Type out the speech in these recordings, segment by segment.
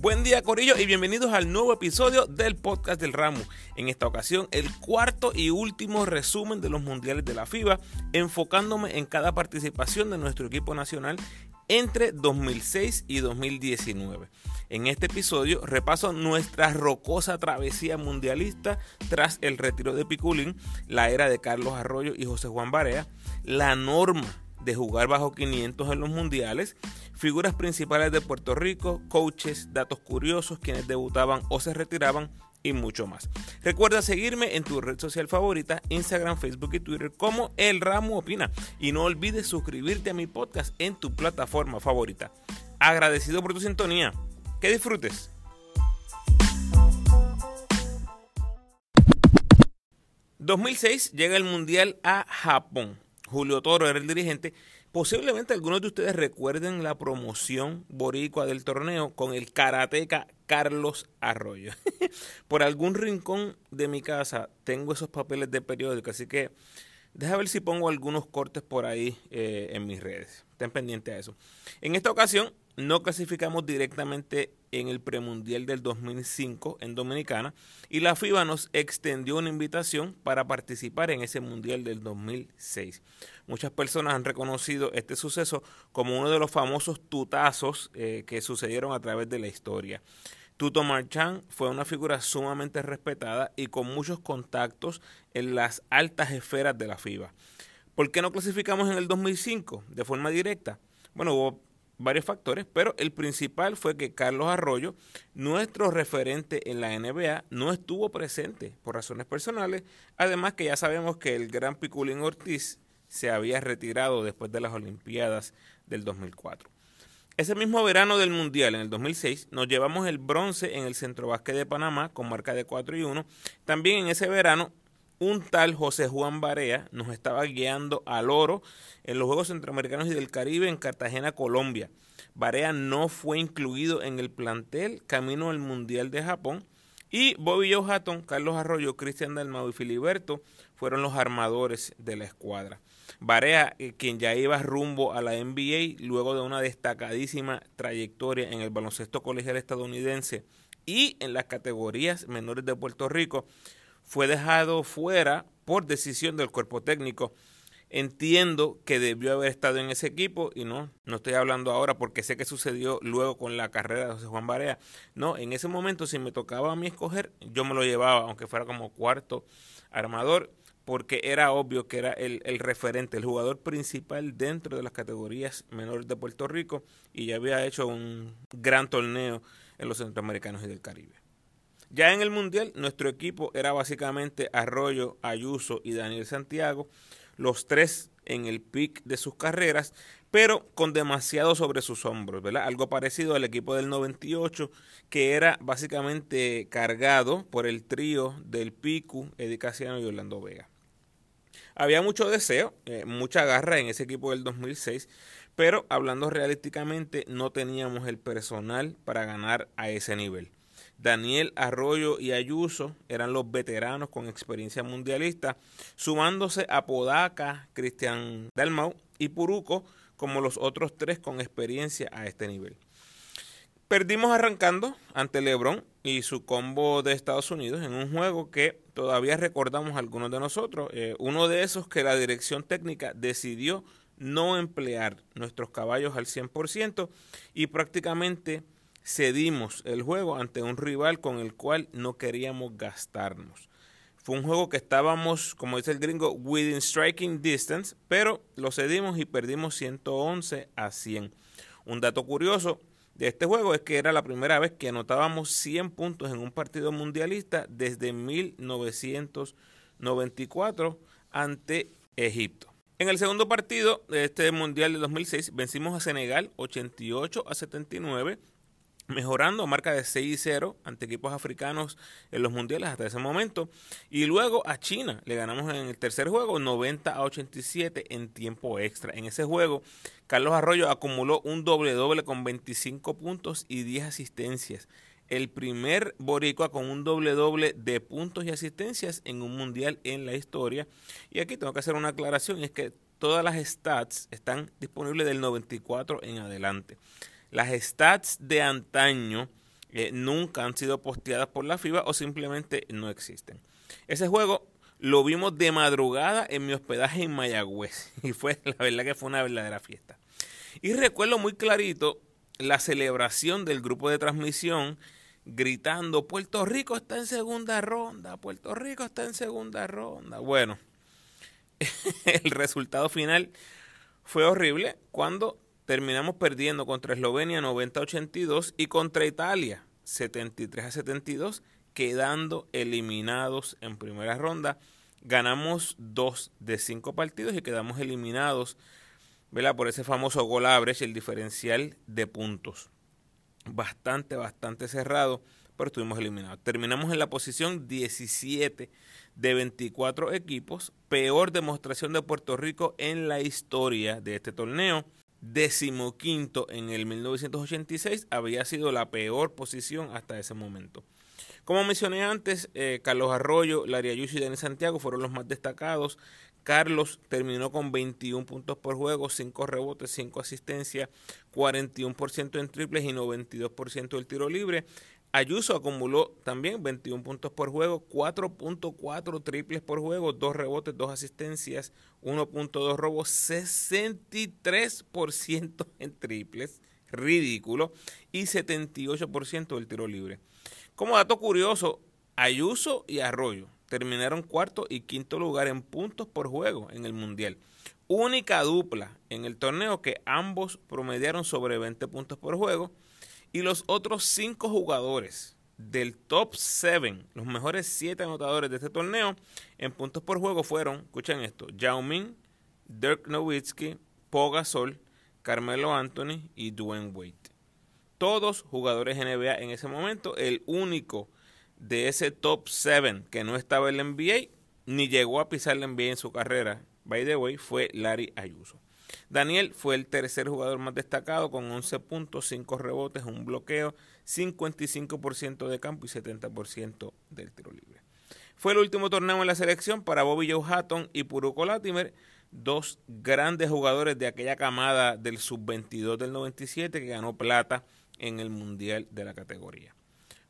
Buen día Corillo y bienvenidos al nuevo episodio del podcast del ramo. En esta ocasión el cuarto y último resumen de los mundiales de la FIBA, enfocándome en cada participación de nuestro equipo nacional entre 2006 y 2019. En este episodio repaso nuestra rocosa travesía mundialista tras el retiro de Piculín, la era de Carlos Arroyo y José Juan Barea, la norma de jugar bajo 500 en los mundiales, figuras principales de Puerto Rico, coaches, datos curiosos, quienes debutaban o se retiraban y mucho más. Recuerda seguirme en tu red social favorita, Instagram, Facebook y Twitter como El Ramo Opina. Y no olvides suscribirte a mi podcast en tu plataforma favorita. Agradecido por tu sintonía. Que disfrutes. ...2006 llega el Mundial a Japón. Julio Toro era el dirigente. Posiblemente algunos de ustedes recuerden la promoción boricua del torneo con el karateca Carlos Arroyo. Por algún rincón de mi casa tengo esos papeles de periódico, así que deja ver si pongo algunos cortes por ahí eh, en mis redes. Estén pendientes a eso. En esta ocasión no clasificamos directamente en el premundial del 2005 en Dominicana y la FIBA nos extendió una invitación para participar en ese mundial del 2006. Muchas personas han reconocido este suceso como uno de los famosos tutazos eh, que sucedieron a través de la historia. Tuto Marchand fue una figura sumamente respetada y con muchos contactos en las altas esferas de la FIBA. ¿Por qué no clasificamos en el 2005 de forma directa? Bueno, hubo varios factores, pero el principal fue que Carlos Arroyo, nuestro referente en la NBA, no estuvo presente por razones personales, además que ya sabemos que el gran Piculín Ortiz se había retirado después de las Olimpiadas del 2004. Ese mismo verano del Mundial, en el 2006, nos llevamos el bronce en el Centro Básquet de Panamá con marca de 4 y 1. También en ese verano un tal José Juan Barea nos estaba guiando al oro en los Juegos Centroamericanos y del Caribe en Cartagena, Colombia. Barea no fue incluido en el plantel camino al Mundial de Japón. Y Bobby Joe Hatton, Carlos Arroyo, Cristian Dalmau y Filiberto fueron los armadores de la escuadra. Barea, eh, quien ya iba rumbo a la NBA luego de una destacadísima trayectoria en el baloncesto colegial estadounidense y en las categorías menores de Puerto Rico, fue dejado fuera por decisión del cuerpo técnico. Entiendo que debió haber estado en ese equipo y no, no estoy hablando ahora porque sé que sucedió luego con la carrera de José Juan Barea. No, en ese momento si me tocaba a mí escoger, yo me lo llevaba, aunque fuera como cuarto armador, porque era obvio que era el, el referente, el jugador principal dentro de las categorías menores de Puerto Rico y ya había hecho un gran torneo en los centroamericanos y del Caribe. Ya en el Mundial, nuestro equipo era básicamente Arroyo, Ayuso y Daniel Santiago, los tres en el pic de sus carreras, pero con demasiado sobre sus hombros, ¿verdad? Algo parecido al equipo del 98, que era básicamente cargado por el trío del Picu, Eddie Casiano y Orlando Vega. Había mucho deseo, eh, mucha garra en ese equipo del 2006, pero hablando realísticamente no teníamos el personal para ganar a ese nivel. Daniel Arroyo y Ayuso eran los veteranos con experiencia mundialista, sumándose a Podaca, Cristian Dalmau y Puruco como los otros tres con experiencia a este nivel. Perdimos arrancando ante LeBron y su combo de Estados Unidos en un juego que todavía recordamos algunos de nosotros. Eh, uno de esos que la dirección técnica decidió no emplear nuestros caballos al 100% y prácticamente cedimos el juego ante un rival con el cual no queríamos gastarnos. Fue un juego que estábamos, como dice el gringo, within striking distance, pero lo cedimos y perdimos 111 a 100. Un dato curioso de este juego es que era la primera vez que anotábamos 100 puntos en un partido mundialista desde 1994 ante Egipto. En el segundo partido de este Mundial de 2006 vencimos a Senegal 88 a 79 mejorando marca de 6 y 0 ante equipos africanos en los mundiales hasta ese momento. Y luego a China le ganamos en el tercer juego 90 a 87 en tiempo extra. En ese juego, Carlos Arroyo acumuló un doble doble con 25 puntos y 10 asistencias. El primer boricua con un doble doble de puntos y asistencias en un mundial en la historia. Y aquí tengo que hacer una aclaración, es que todas las stats están disponibles del 94 en adelante. Las stats de antaño eh, nunca han sido posteadas por la FIBA o simplemente no existen. Ese juego lo vimos de madrugada en mi hospedaje en Mayagüez y fue la verdad que fue una verdadera fiesta. Y recuerdo muy clarito la celebración del grupo de transmisión gritando, Puerto Rico está en segunda ronda, Puerto Rico está en segunda ronda. Bueno, el resultado final fue horrible cuando terminamos perdiendo contra Eslovenia 90-82 y contra Italia 73 72, quedando eliminados en primera ronda. Ganamos dos de cinco partidos y quedamos eliminados por ese famoso gol average, el diferencial de puntos. Bastante, bastante cerrado, pero estuvimos eliminados. Terminamos en la posición 17 de 24 equipos, peor demostración de Puerto Rico en la historia de este torneo. Decimoquinto en el 1986 había sido la peor posición hasta ese momento. Como mencioné antes, eh, Carlos Arroyo, Laria Ayuso y Denis Santiago fueron los más destacados. Carlos terminó con 21 puntos por juego, 5 rebotes, 5 asistencias, 41% en triples y 92% del tiro libre. Ayuso acumuló también 21 puntos por juego, 4.4 triples por juego, 2 rebotes, 2 asistencias, 1.2 robos, 63% en triples, ridículo, y 78% del tiro libre. Como dato curioso, Ayuso y Arroyo terminaron cuarto y quinto lugar en puntos por juego en el Mundial. Única dupla en el torneo que ambos promediaron sobre 20 puntos por juego y los otros cinco jugadores del top 7, los mejores siete anotadores de este torneo en puntos por juego fueron, escuchen esto, Yao Dirk Nowitzki, Poga Sol, Carmelo Anthony y Dwayne Wade. Todos jugadores NBA en ese momento. El único de ese top 7 que no estaba en la NBA ni llegó a pisar la NBA en su carrera, by the way, fue Larry Ayuso. Daniel fue el tercer jugador más destacado con 11 puntos, 5 rebotes, un bloqueo, 55% de campo y 70% del tiro libre. Fue el último torneo en la selección para Bobby Joe Hatton y Puruko Latimer, dos grandes jugadores de aquella camada del sub-22 del 97 que ganó plata en el Mundial de la categoría.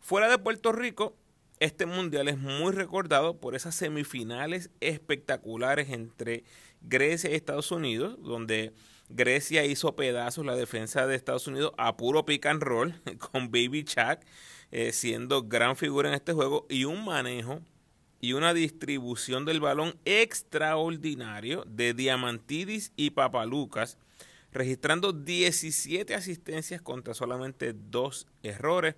Fuera de Puerto Rico, este Mundial es muy recordado por esas semifinales espectaculares entre Grecia y Estados Unidos, donde Grecia hizo pedazos la defensa de Estados Unidos a puro pick and roll, con Baby Chuck eh, siendo gran figura en este juego, y un manejo y una distribución del balón extraordinario de Diamantidis y Papalucas, registrando 17 asistencias contra solamente dos errores.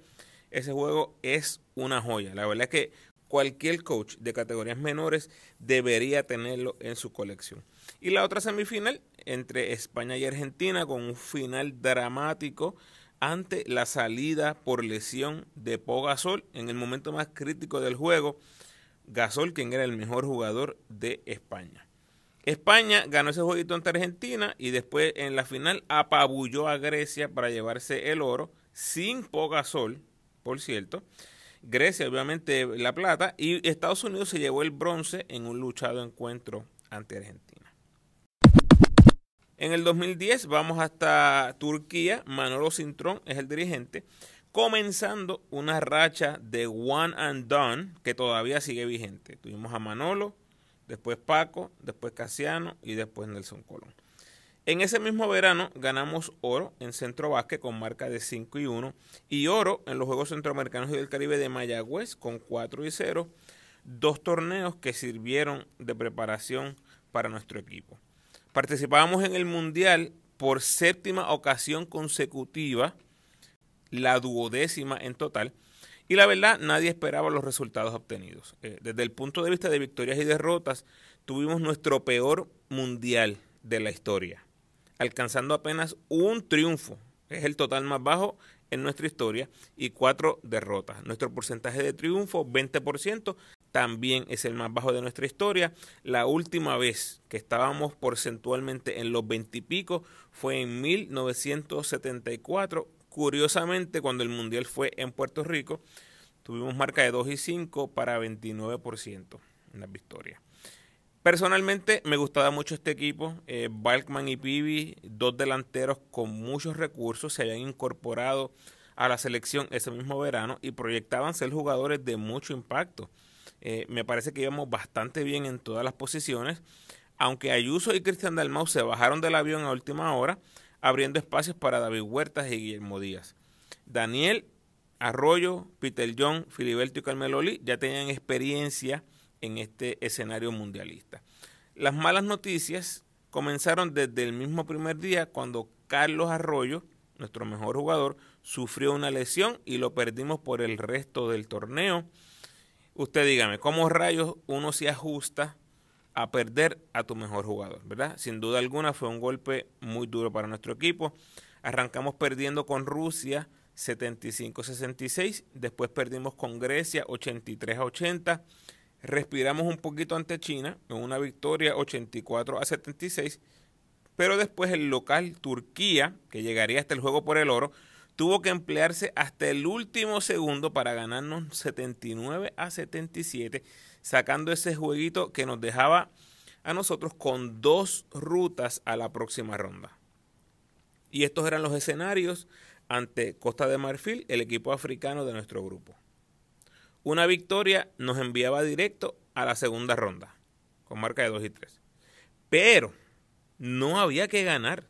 Ese juego es una joya. La verdad es que cualquier coach de categorías menores debería tenerlo en su colección. Y la otra semifinal entre España y Argentina con un final dramático ante la salida por lesión de Po Gasol en el momento más crítico del juego. Gasol, quien era el mejor jugador de España. España ganó ese jueguito ante Argentina y después en la final apabulló a Grecia para llevarse el oro sin Po Gasol, por cierto. Grecia obviamente la plata y Estados Unidos se llevó el bronce en un luchado encuentro ante Argentina. En el 2010 vamos hasta Turquía, Manolo Cintrón es el dirigente, comenzando una racha de one and done que todavía sigue vigente. Tuvimos a Manolo, después Paco, después Casiano y después Nelson Colón. En ese mismo verano ganamos oro en Centro Básquet con marca de 5 y 1 y oro en los Juegos Centroamericanos y del Caribe de Mayagüez con 4 y 0, dos torneos que sirvieron de preparación para nuestro equipo. Participábamos en el Mundial por séptima ocasión consecutiva, la duodécima en total, y la verdad nadie esperaba los resultados obtenidos. Eh, desde el punto de vista de victorias y derrotas, tuvimos nuestro peor Mundial de la historia alcanzando apenas un triunfo. Es el total más bajo en nuestra historia y cuatro derrotas. Nuestro porcentaje de triunfo, 20%, también es el más bajo de nuestra historia. La última vez que estábamos porcentualmente en los 20 y pico fue en 1974. Curiosamente, cuando el Mundial fue en Puerto Rico, tuvimos marca de 2 y 5 para 29% en las victorias. Personalmente me gustaba mucho este equipo. Eh, Balkman y Pibi, dos delanteros con muchos recursos, se habían incorporado a la selección ese mismo verano y proyectaban ser jugadores de mucho impacto. Eh, me parece que íbamos bastante bien en todas las posiciones, aunque Ayuso y Cristian Dalmau se bajaron del avión a última hora, abriendo espacios para David Huertas y Guillermo Díaz. Daniel Arroyo, Peter John, Filiberto y Carmeloli ya tenían experiencia en este escenario mundialista. Las malas noticias comenzaron desde el mismo primer día cuando Carlos Arroyo, nuestro mejor jugador, sufrió una lesión y lo perdimos por el resto del torneo. Usted dígame, ¿cómo rayos uno se ajusta a perder a tu mejor jugador, verdad? Sin duda alguna fue un golpe muy duro para nuestro equipo. Arrancamos perdiendo con Rusia 75-66, después perdimos con Grecia 83 80 Respiramos un poquito ante China en una victoria 84 a 76, pero después el local Turquía, que llegaría hasta el juego por el oro, tuvo que emplearse hasta el último segundo para ganarnos 79 a 77, sacando ese jueguito que nos dejaba a nosotros con dos rutas a la próxima ronda. Y estos eran los escenarios ante Costa de Marfil, el equipo africano de nuestro grupo. Una victoria nos enviaba directo a la segunda ronda, con marca de 2 y 3. Pero no había que ganar.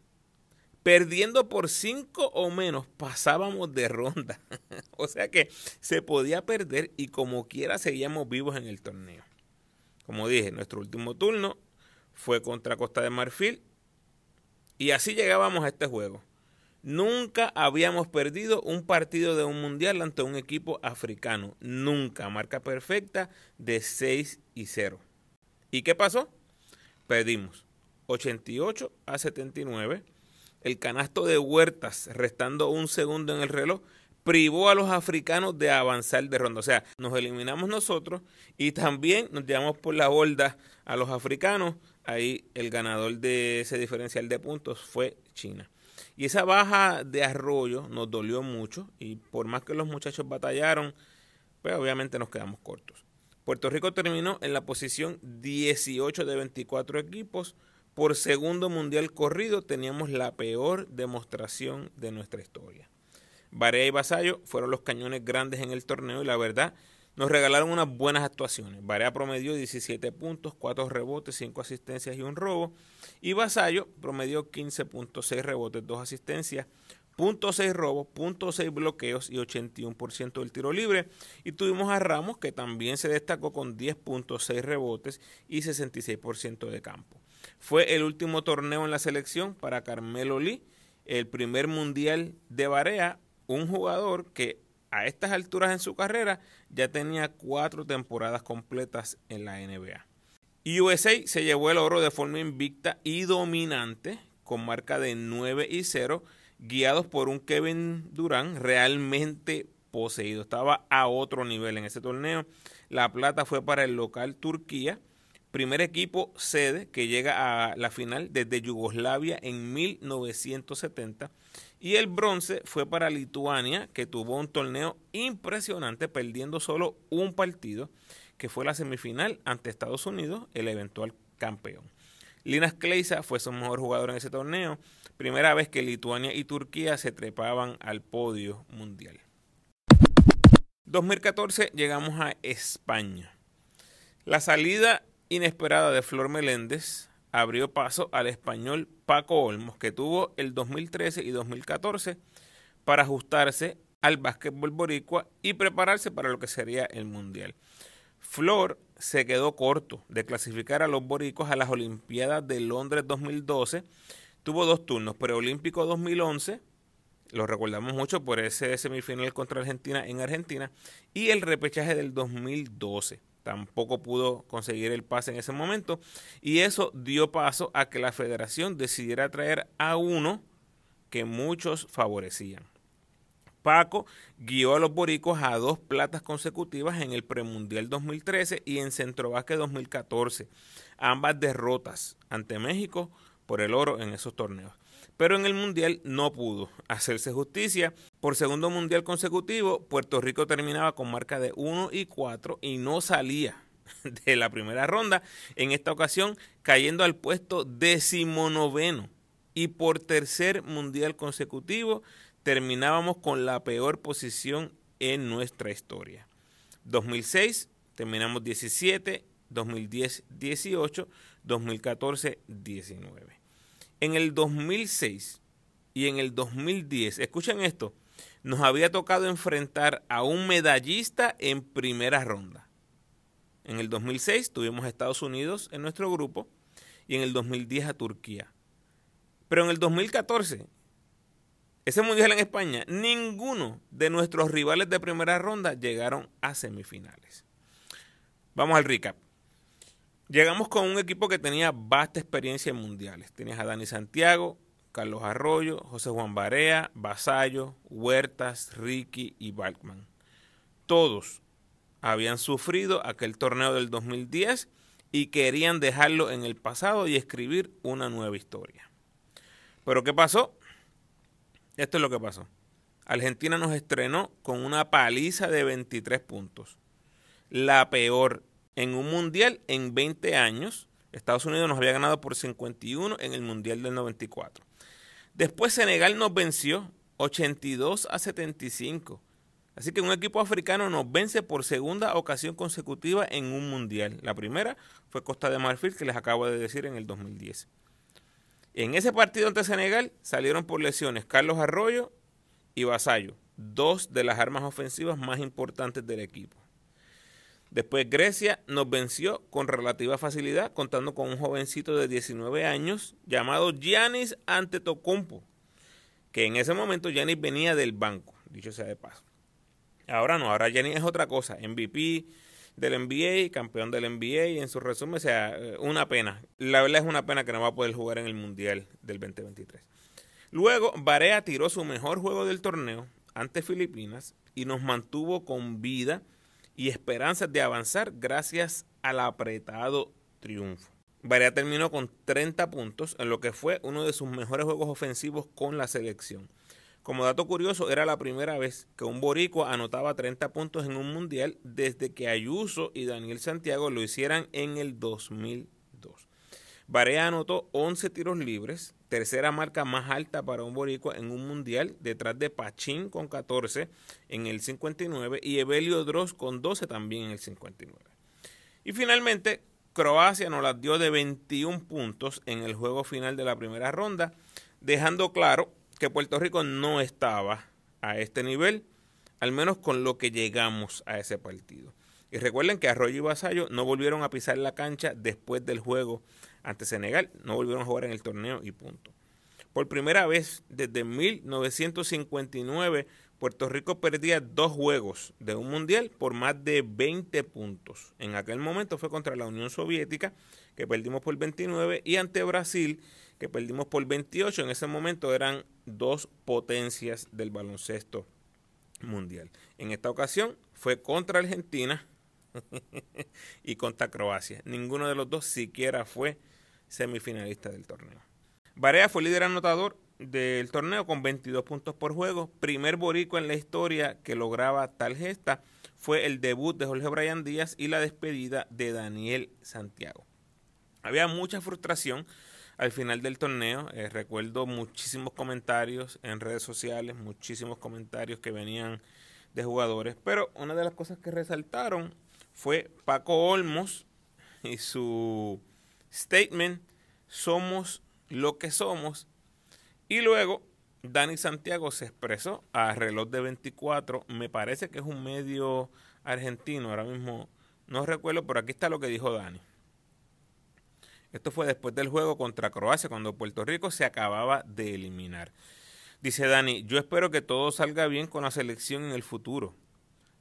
Perdiendo por 5 o menos pasábamos de ronda. o sea que se podía perder y como quiera seguíamos vivos en el torneo. Como dije, nuestro último turno fue contra Costa de Marfil y así llegábamos a este juego. Nunca habíamos perdido un partido de un mundial ante un equipo africano. Nunca. Marca perfecta de 6 y 0. ¿Y qué pasó? Perdimos 88 a 79. El canasto de Huertas, restando un segundo en el reloj, privó a los africanos de avanzar de ronda. O sea, nos eliminamos nosotros y también nos llevamos por la borda a los africanos. Ahí el ganador de ese diferencial de puntos fue China. Y esa baja de arroyo nos dolió mucho y por más que los muchachos batallaron, pues obviamente nos quedamos cortos. Puerto Rico terminó en la posición 18 de 24 equipos. Por segundo mundial corrido teníamos la peor demostración de nuestra historia. Barea y Vasallo fueron los cañones grandes en el torneo y la verdad nos regalaron unas buenas actuaciones. Barea promedió 17 puntos, 4 rebotes, 5 asistencias y un robo. Y Vasallo promedió 15.6 rebotes, 2 asistencias, .6 robos, .6 bloqueos y 81% del tiro libre. Y tuvimos a Ramos que también se destacó con 10.6 rebotes y 66% de campo. Fue el último torneo en la selección para Carmelo Lee, el primer mundial de Barea, un jugador que a estas alturas en su carrera ya tenía cuatro temporadas completas en la NBA. USA se llevó el oro de forma invicta y dominante con marca de 9 y 0, guiados por un Kevin Durant realmente poseído. Estaba a otro nivel en ese torneo. La plata fue para el local Turquía, primer equipo sede que llega a la final desde Yugoslavia en 1970 y el bronce fue para Lituania, que tuvo un torneo impresionante, perdiendo solo un partido, que fue la semifinal ante Estados Unidos, el eventual campeón. Linas Kleisa fue su mejor jugador en ese torneo, primera vez que Lituania y Turquía se trepaban al podio mundial. 2014 llegamos a España. La salida inesperada de Flor Meléndez abrió paso al español Paco Olmos, que tuvo el 2013 y 2014 para ajustarse al básquetbol boricua y prepararse para lo que sería el Mundial. Flor se quedó corto de clasificar a los boricos a las Olimpiadas de Londres 2012. Tuvo dos turnos, preolímpico 2011, lo recordamos mucho por ese semifinal contra Argentina en Argentina, y el repechaje del 2012 tampoco pudo conseguir el pase en ese momento y eso dio paso a que la federación decidiera traer a uno que muchos favorecían. Paco guió a los boricos a dos platas consecutivas en el premundial 2013 y en Centrobasque 2014, ambas derrotas ante México por el oro en esos torneos pero en el Mundial no pudo hacerse justicia. Por segundo Mundial consecutivo, Puerto Rico terminaba con marca de 1 y 4 y no salía de la primera ronda, en esta ocasión cayendo al puesto decimonoveno. Y por tercer Mundial consecutivo terminábamos con la peor posición en nuestra historia. 2006 terminamos 17, 2010 18, 2014 19. En el 2006 y en el 2010, escuchen esto, nos había tocado enfrentar a un medallista en primera ronda. En el 2006 tuvimos a Estados Unidos en nuestro grupo y en el 2010 a Turquía. Pero en el 2014, ese mundial en España, ninguno de nuestros rivales de primera ronda llegaron a semifinales. Vamos al recap. Llegamos con un equipo que tenía vasta experiencia en mundiales. Tenías a Dani Santiago, Carlos Arroyo, José Juan Barea, Basayo, Huertas, Ricky y Balkman. Todos habían sufrido aquel torneo del 2010 y querían dejarlo en el pasado y escribir una nueva historia. Pero ¿qué pasó? Esto es lo que pasó. Argentina nos estrenó con una paliza de 23 puntos. La peor en un mundial en 20 años. Estados Unidos nos había ganado por 51 en el mundial del 94. Después Senegal nos venció 82 a 75. Así que un equipo africano nos vence por segunda ocasión consecutiva en un mundial. La primera fue Costa de Marfil, que les acabo de decir en el 2010. En ese partido ante Senegal salieron por lesiones Carlos Arroyo y Basayo, dos de las armas ofensivas más importantes del equipo. Después Grecia nos venció con relativa facilidad, contando con un jovencito de 19 años llamado Giannis Antetokounmpo, que en ese momento Giannis venía del banco, dicho sea de paso. Ahora no, ahora Giannis es otra cosa, MVP del NBA, campeón del NBA, y en su resumen, o sea, una pena. La verdad es una pena que no va a poder jugar en el Mundial del 2023. Luego, Barea tiró su mejor juego del torneo ante Filipinas y nos mantuvo con vida y esperanzas de avanzar gracias al apretado triunfo. Barea terminó con 30 puntos en lo que fue uno de sus mejores juegos ofensivos con la selección. Como dato curioso, era la primera vez que un boricua anotaba 30 puntos en un mundial desde que Ayuso y Daniel Santiago lo hicieran en el 2002. Barea anotó 11 tiros libres, tercera marca más alta para un boricua en un mundial, detrás de Pachín con 14 en el 59 y Evelio Dross con 12 también en el 59. Y finalmente, Croacia nos las dio de 21 puntos en el juego final de la primera ronda, dejando claro que Puerto Rico no estaba a este nivel, al menos con lo que llegamos a ese partido. Y recuerden que Arroyo y Vasallo no volvieron a pisar la cancha después del juego ante Senegal. No volvieron a jugar en el torneo y punto. Por primera vez desde 1959, Puerto Rico perdía dos juegos de un mundial por más de 20 puntos. En aquel momento fue contra la Unión Soviética, que perdimos por 29, y ante Brasil, que perdimos por 28. En ese momento eran dos potencias del baloncesto mundial. En esta ocasión fue contra Argentina y contra Croacia. Ninguno de los dos siquiera fue semifinalista del torneo. Barea fue líder anotador del torneo con 22 puntos por juego. Primer boricua en la historia que lograba tal gesta fue el debut de Jorge Brian Díaz y la despedida de Daniel Santiago. Había mucha frustración al final del torneo. Eh, recuerdo muchísimos comentarios en redes sociales, muchísimos comentarios que venían de jugadores, pero una de las cosas que resaltaron fue Paco Olmos y su statement, somos lo que somos. Y luego Dani Santiago se expresó a reloj de 24, me parece que es un medio argentino, ahora mismo no recuerdo, pero aquí está lo que dijo Dani. Esto fue después del juego contra Croacia, cuando Puerto Rico se acababa de eliminar. Dice Dani, yo espero que todo salga bien con la selección en el futuro.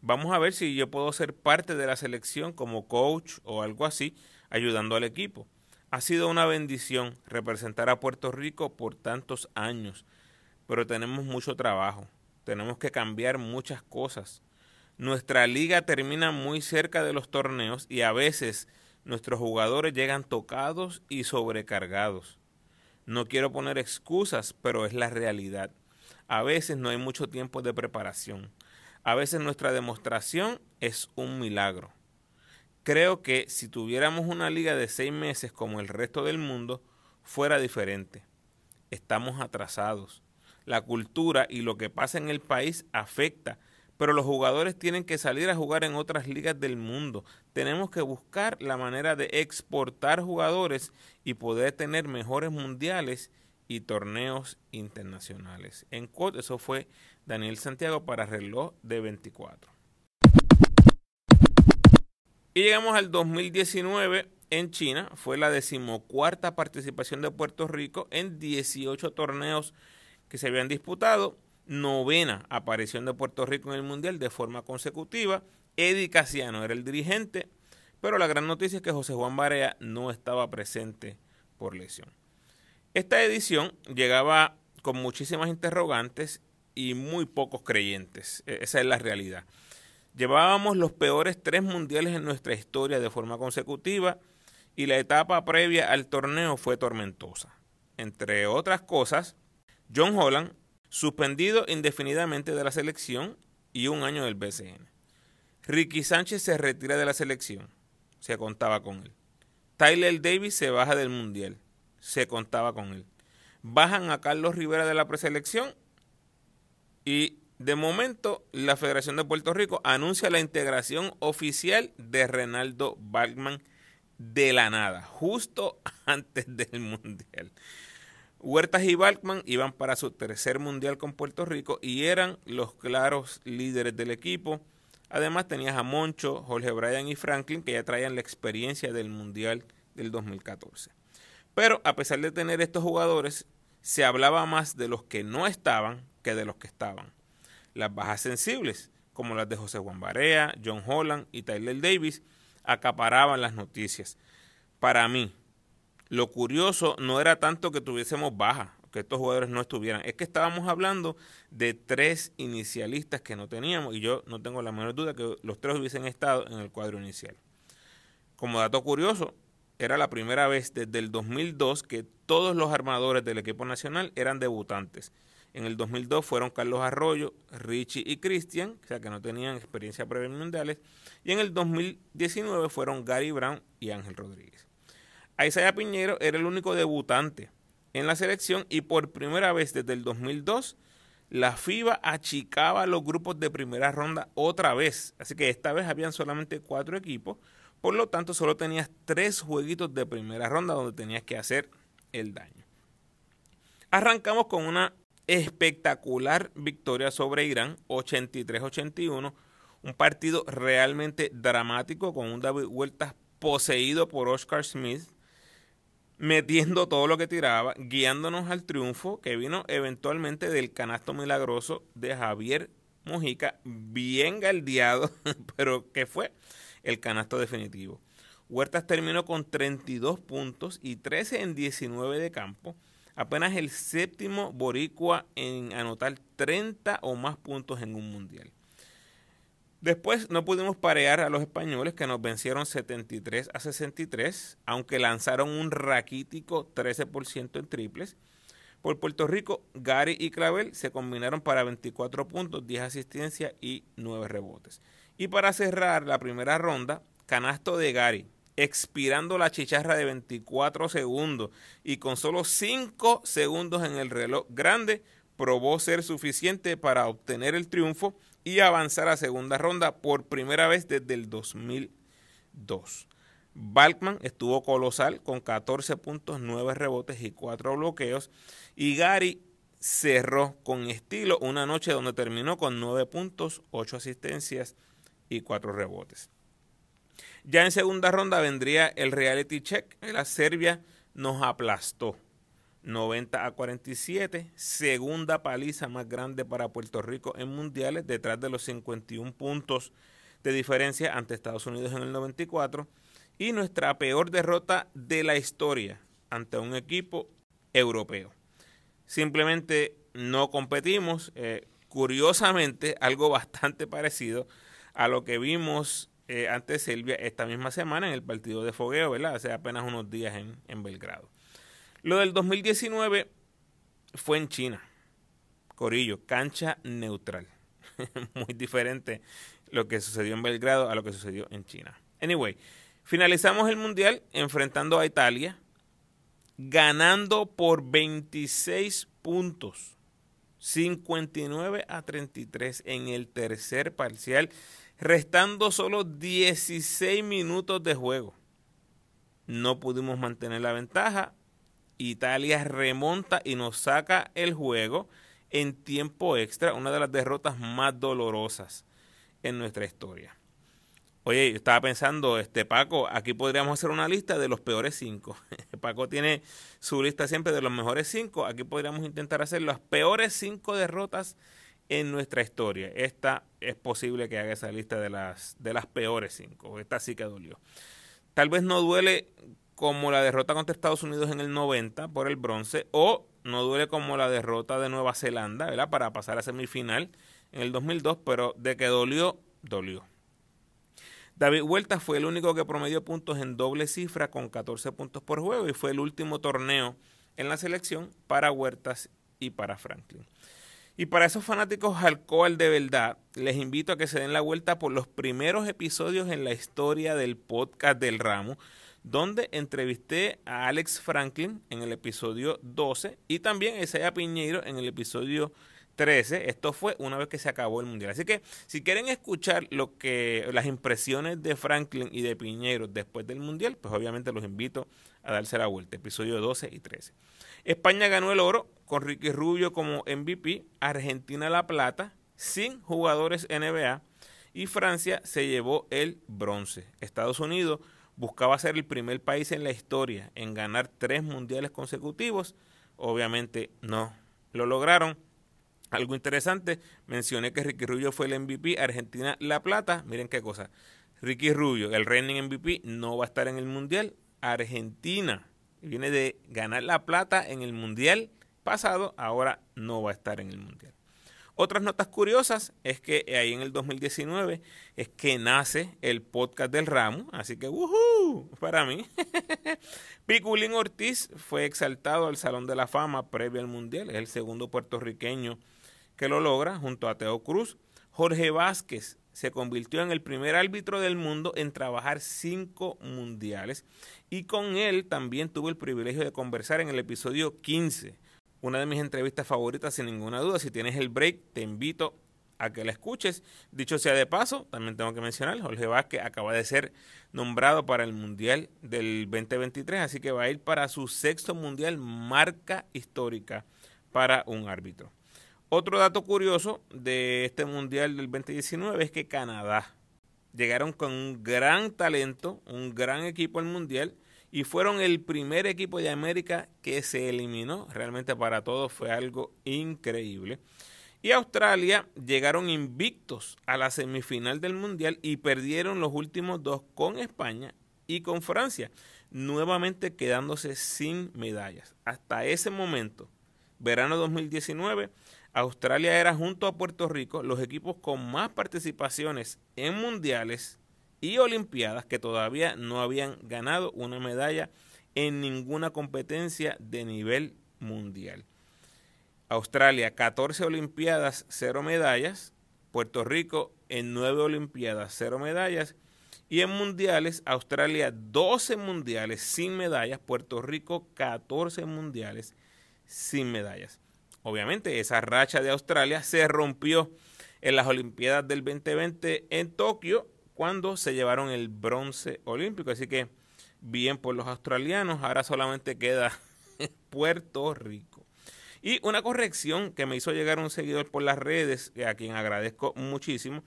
Vamos a ver si yo puedo ser parte de la selección como coach o algo así, ayudando al equipo. Ha sido una bendición representar a Puerto Rico por tantos años, pero tenemos mucho trabajo, tenemos que cambiar muchas cosas. Nuestra liga termina muy cerca de los torneos y a veces nuestros jugadores llegan tocados y sobrecargados. No quiero poner excusas, pero es la realidad. A veces no hay mucho tiempo de preparación. A veces nuestra demostración es un milagro. Creo que si tuviéramos una liga de seis meses como el resto del mundo, fuera diferente. Estamos atrasados. la cultura y lo que pasa en el país afecta, pero los jugadores tienen que salir a jugar en otras ligas del mundo. Tenemos que buscar la manera de exportar jugadores y poder tener mejores mundiales y torneos internacionales. En quote, eso fue Daniel Santiago para reloj de 24. Y llegamos al 2019 en China. Fue la decimocuarta participación de Puerto Rico en 18 torneos que se habían disputado. Novena aparición de Puerto Rico en el Mundial de forma consecutiva. Eddie Casiano era el dirigente, pero la gran noticia es que José Juan Barea no estaba presente por lesión. Esta edición llegaba con muchísimas interrogantes y muy pocos creyentes. E-, esa es la realidad. Llevábamos los peores tres mundiales en nuestra historia de forma consecutiva y la etapa previa al torneo fue tormentosa. Entre otras cosas, John Holland, suspendido indefinidamente de la selección y un año del BCN. Ricky Sánchez se retira de la selección, se contaba con él. Tyler Davis se baja del mundial, se contaba con él. Bajan a Carlos Rivera de la preselección y de momento, la Federación de Puerto Rico anuncia la integración oficial de Renaldo Balkman de la nada, justo antes del Mundial. Huertas y Balkman iban para su tercer Mundial con Puerto Rico y eran los claros líderes del equipo. Además tenías a Moncho, Jorge Bryan y Franklin que ya traían la experiencia del Mundial del 2014. Pero a pesar de tener estos jugadores, se hablaba más de los que no estaban que de los que estaban. Las bajas sensibles, como las de José Juan Barea, John Holland y Tyler Davis, acaparaban las noticias. Para mí, lo curioso no era tanto que tuviésemos bajas, que estos jugadores no estuvieran, es que estábamos hablando de tres inicialistas que no teníamos y yo no tengo la menor duda que los tres hubiesen estado en el cuadro inicial. Como dato curioso, era la primera vez desde el 2002 que todos los armadores del equipo nacional eran debutantes. En el 2002 fueron Carlos Arroyo, Richie y Cristian, o sea que no tenían experiencia previa en mundiales. Y en el 2019 fueron Gary Brown y Ángel Rodríguez. Isaiah Piñero era el único debutante en la selección y por primera vez desde el 2002 la FIBA achicaba los grupos de primera ronda otra vez. Así que esta vez habían solamente cuatro equipos. Por lo tanto, solo tenías tres jueguitos de primera ronda donde tenías que hacer el daño. Arrancamos con una espectacular victoria sobre Irán, 83-81. Un partido realmente dramático con un David Huertas poseído por Oscar Smith, metiendo todo lo que tiraba, guiándonos al triunfo que vino eventualmente del canasto milagroso de Javier Mojica, bien galdeado, pero que fue el canasto definitivo. Huertas terminó con 32 puntos y 13 en 19 de campo apenas el séptimo boricua en anotar 30 o más puntos en un mundial. Después no pudimos parear a los españoles que nos vencieron 73 a 63, aunque lanzaron un raquítico 13% en triples. Por Puerto Rico, Gary y Clavel se combinaron para 24 puntos, 10 asistencias y 9 rebotes. Y para cerrar la primera ronda, canasto de Gary, expirando la chicharra de 24 segundos y con solo 5 segundos en el reloj grande, probó ser suficiente para obtener el triunfo y avanzar a segunda ronda por primera vez desde el 2002. Balkman estuvo colosal con 14 puntos, 9 rebotes y 4 bloqueos. Y Gary cerró con estilo una noche donde terminó con 9 puntos, 8 asistencias y 4 rebotes. Ya en segunda ronda vendría el reality check. La Serbia nos aplastó. 90 a 47, segunda paliza más grande para Puerto Rico en mundiales, detrás de los 51 puntos de diferencia ante Estados Unidos en el 94, y nuestra peor derrota de la historia ante un equipo europeo. Simplemente no competimos, eh, curiosamente algo bastante parecido a lo que vimos eh, ante Serbia esta misma semana en el partido de fogueo, ¿verdad? Hace apenas unos días en, en Belgrado. Lo del 2019 fue en China. Corillo, cancha neutral. Muy diferente lo que sucedió en Belgrado a lo que sucedió en China. Anyway, finalizamos el Mundial enfrentando a Italia, ganando por 26 puntos. 59 a 33 en el tercer parcial, restando solo 16 minutos de juego. No pudimos mantener la ventaja. Italia remonta y nos saca el juego en tiempo extra, una de las derrotas más dolorosas en nuestra historia. Oye, yo estaba pensando, este Paco, aquí podríamos hacer una lista de los peores cinco. Paco tiene su lista siempre de los mejores cinco. Aquí podríamos intentar hacer las peores cinco derrotas en nuestra historia. Esta es posible que haga esa lista de las, de las peores cinco. Esta sí que dolió. Tal vez no duele como la derrota contra Estados Unidos en el 90 por el bronce, o no duele como la derrota de Nueva Zelanda, ¿verdad? Para pasar a semifinal en el 2002, pero de que dolió, dolió. David Huerta fue el único que promedió puntos en doble cifra con 14 puntos por juego y fue el último torneo en la selección para Huertas y para Franklin. Y para esos fanáticos alcohol de verdad, les invito a que se den la vuelta por los primeros episodios en la historia del podcast del ramo, donde entrevisté a Alex Franklin en el episodio 12 y también a Isaiah Piñeiro en el episodio 13. Esto fue una vez que se acabó el mundial. Así que si quieren escuchar lo que las impresiones de Franklin y de Piñero después del mundial, pues obviamente los invito a darse la vuelta. Episodio 12 y 13. España ganó el oro con Ricky Rubio como MVP, Argentina la plata sin jugadores NBA y Francia se llevó el bronce. Estados Unidos buscaba ser el primer país en la historia en ganar tres mundiales consecutivos. Obviamente no lo lograron algo interesante, mencioné que Ricky Rubio fue el MVP, Argentina la plata. Miren qué cosa. Ricky Rubio, el reigning MVP, no va a estar en el Mundial. Argentina viene de ganar la plata en el Mundial pasado, ahora no va a estar en el Mundial. Otras notas curiosas es que ahí en el 2019 es que nace el podcast del ramo, así que ¡woohoo! para mí. Piculín Ortiz fue exaltado al Salón de la Fama previo al Mundial, es el segundo puertorriqueño que lo logra junto a Teo Cruz. Jorge Vázquez se convirtió en el primer árbitro del mundo en trabajar cinco mundiales y con él también tuve el privilegio de conversar en el episodio 15. Una de mis entrevistas favoritas sin ninguna duda. Si tienes el break, te invito a que la escuches. Dicho sea de paso, también tengo que mencionar, Jorge Vázquez acaba de ser nombrado para el Mundial del 2023, así que va a ir para su sexto Mundial, marca histórica para un árbitro. Otro dato curioso de este Mundial del 2019 es que Canadá llegaron con un gran talento, un gran equipo al Mundial y fueron el primer equipo de América que se eliminó. Realmente para todos fue algo increíble. Y Australia llegaron invictos a la semifinal del Mundial y perdieron los últimos dos con España y con Francia, nuevamente quedándose sin medallas. Hasta ese momento, verano 2019, Australia era junto a Puerto Rico los equipos con más participaciones en mundiales y olimpiadas que todavía no habían ganado una medalla en ninguna competencia de nivel mundial. Australia 14 olimpiadas, 0 medallas. Puerto Rico en 9 olimpiadas, 0 medallas. Y en mundiales, Australia 12 mundiales sin medallas, Puerto Rico 14 mundiales sin medallas. Obviamente esa racha de Australia se rompió en las Olimpiadas del 2020 en Tokio cuando se llevaron el bronce olímpico. Así que bien por los australianos, ahora solamente queda Puerto Rico. Y una corrección que me hizo llegar un seguidor por las redes, a quien agradezco muchísimo.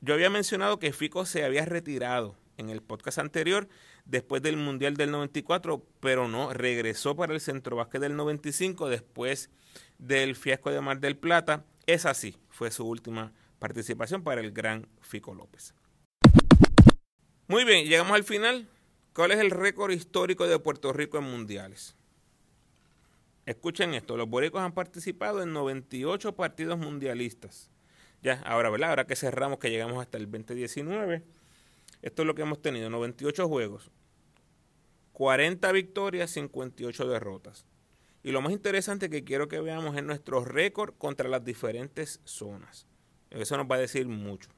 Yo había mencionado que Fico se había retirado en el podcast anterior después del Mundial del 94, pero no, regresó para el Centro Básquet del 95 después del fiasco de Mar del Plata. Es así, fue su última participación para el gran Fico López. Muy bien, llegamos al final. ¿Cuál es el récord histórico de Puerto Rico en mundiales? Escuchen esto, los boricos han participado en 98 partidos mundialistas. Ya, ahora, ¿verdad? Ahora que cerramos, que llegamos hasta el 2019, esto es lo que hemos tenido, 98 juegos, 40 victorias, 58 derrotas. Y lo más interesante que quiero que veamos es nuestro récord contra las diferentes zonas. Eso nos va a decir mucho.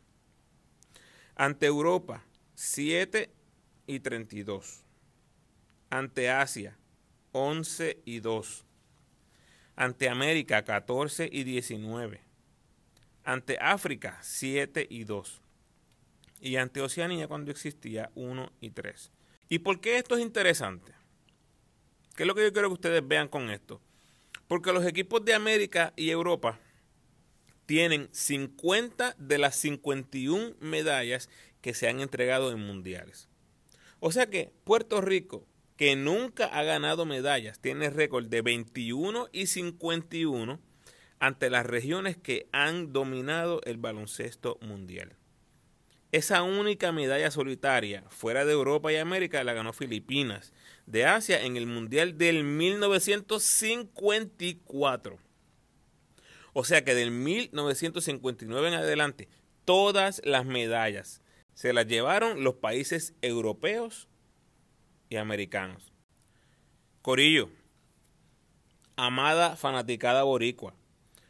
Ante Europa, 7 y 32. Ante Asia, 11 y 2. ante América 14 y 19, ante África 7 y 2 y ante Oceanía cuando existía 1 y 3. ¿Y por qué esto es interesante? ¿Qué es lo que yo quiero que ustedes vean con esto? Porque los equipos de América y Europa tienen 50 de las 51 medallas que se han entregado en mundiales. O sea que Puerto Rico, que nunca ha ganado medallas, tiene récord de 21 y 51 ante las regiones que han dominado el baloncesto mundial. Esa única medalla solitaria fuera de Europa y América la ganó Filipinas de Asia en el Mundial del 1954. O sea que del 1959 en adelante, todas las medallas se las llevaron los países europeos y americanos. Corillo, amada fanaticada boricua,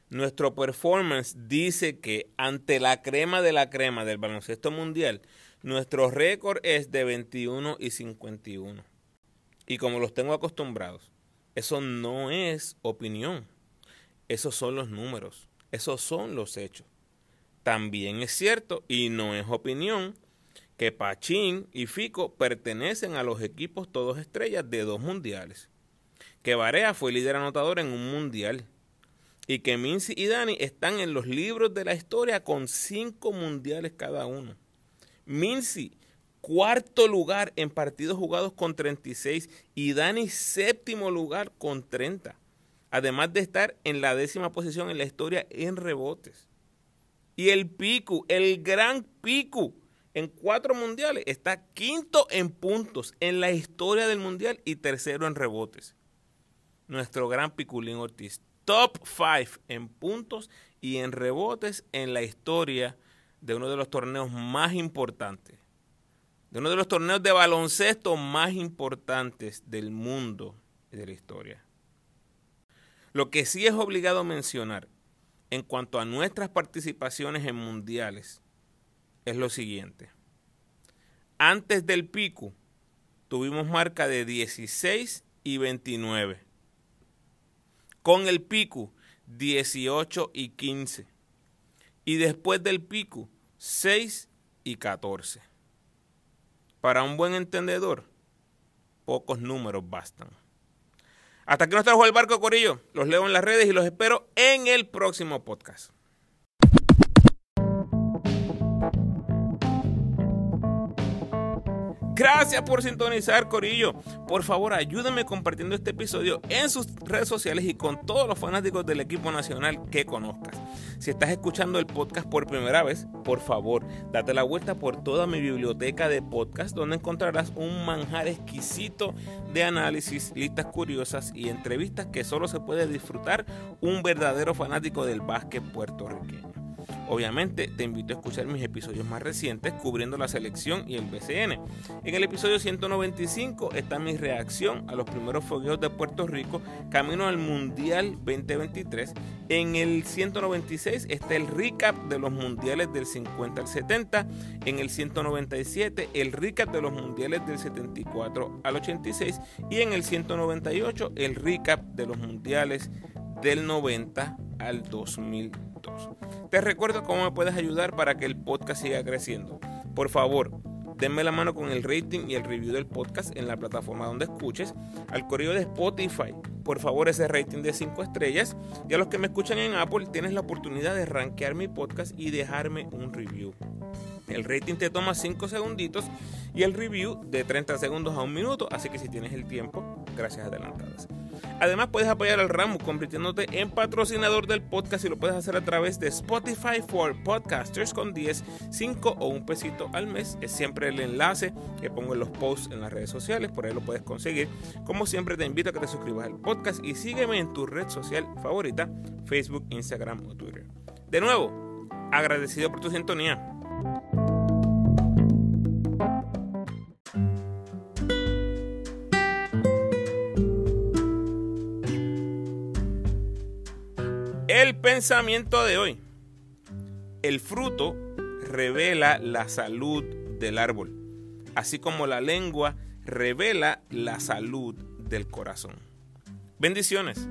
nuestro performance dice que ante la crema de la crema del baloncesto mundial, nuestro récord es de 21 y 51. Y como los tengo acostumbrados, eso no es opinión. Esos son los números. Esos son los hechos. También es cierto, y no es opinión, que Pachín y Fico pertenecen a los equipos todos estrellas de dos mundiales. Que Barea fue líder anotador en un mundial y que Mincy y Dani están en los libros de la historia con cinco mundiales cada uno. Mincy, cuarto lugar en partidos jugados con 36 y Dani séptimo lugar con 30. Además de estar en la décima posición en la historia en rebotes. Y el Piku, el gran Piku, en cuatro mundiales, está quinto en puntos en la historia del mundial y tercero en rebotes. Nuestro gran Piculín Ortiz top 5 en puntos y en rebotes en la historia de uno de los torneos más importantes, de uno de los torneos de baloncesto más importantes del mundo y de la historia. Lo que sí es obligado mencionar en cuanto a nuestras participaciones en mundiales es lo siguiente. Antes del pico tuvimos marca de 16 y 29 con el pico 18 y 15. Y después del pico 6 y 14. Para un buen entendedor, pocos números bastan. Hasta aquí nos trajo el barco Corillo. Los leo en las redes y los espero en el próximo podcast. Gracias por sintonizar, Corillo. Por favor, ayúdenme compartiendo este episodio en sus redes sociales y con todos los fanáticos del equipo nacional que conozcas. Si estás escuchando el podcast por primera vez, por favor, date la vuelta por toda mi biblioteca de podcast donde encontrarás un manjar exquisito de análisis, listas curiosas y entrevistas que solo se puede disfrutar un verdadero fanático del básquet puertorriqueño. Obviamente te invito a escuchar mis episodios más recientes cubriendo la selección y el BCN. En el episodio 195 está mi reacción a los primeros fogueos de Puerto Rico camino al Mundial 2023. En el 196 está el recap de los mundiales del 50 al 70. En el 197 el recap de los mundiales del 74 al 86. Y en el 198 el recap de los mundiales del 90 al 2002. Te recuerdo cómo me puedes ayudar para que el podcast siga creciendo. Por favor, denme la mano con el rating y el review del podcast en la plataforma donde escuches. Al correo de Spotify, por favor, ese rating de 5 estrellas. Y a los que me escuchan en Apple, tienes la oportunidad de rankear mi podcast y dejarme un review. El rating te toma 5 segunditos y el review de 30 segundos a un minuto, así que si tienes el tiempo, gracias adelantadas. Además puedes apoyar al ramo convirtiéndote en patrocinador del podcast y lo puedes hacer a través de Spotify for Podcasters con 10, 5 o un pesito al mes. Es siempre el enlace que pongo en los posts en las redes sociales, por ahí lo puedes conseguir. Como siempre te invito a que te suscribas al podcast y sígueme en tu red social favorita, Facebook, Instagram o Twitter. De nuevo, agradecido por tu sintonía. pensamiento de hoy. El fruto revela la salud del árbol, así como la lengua revela la salud del corazón. Bendiciones.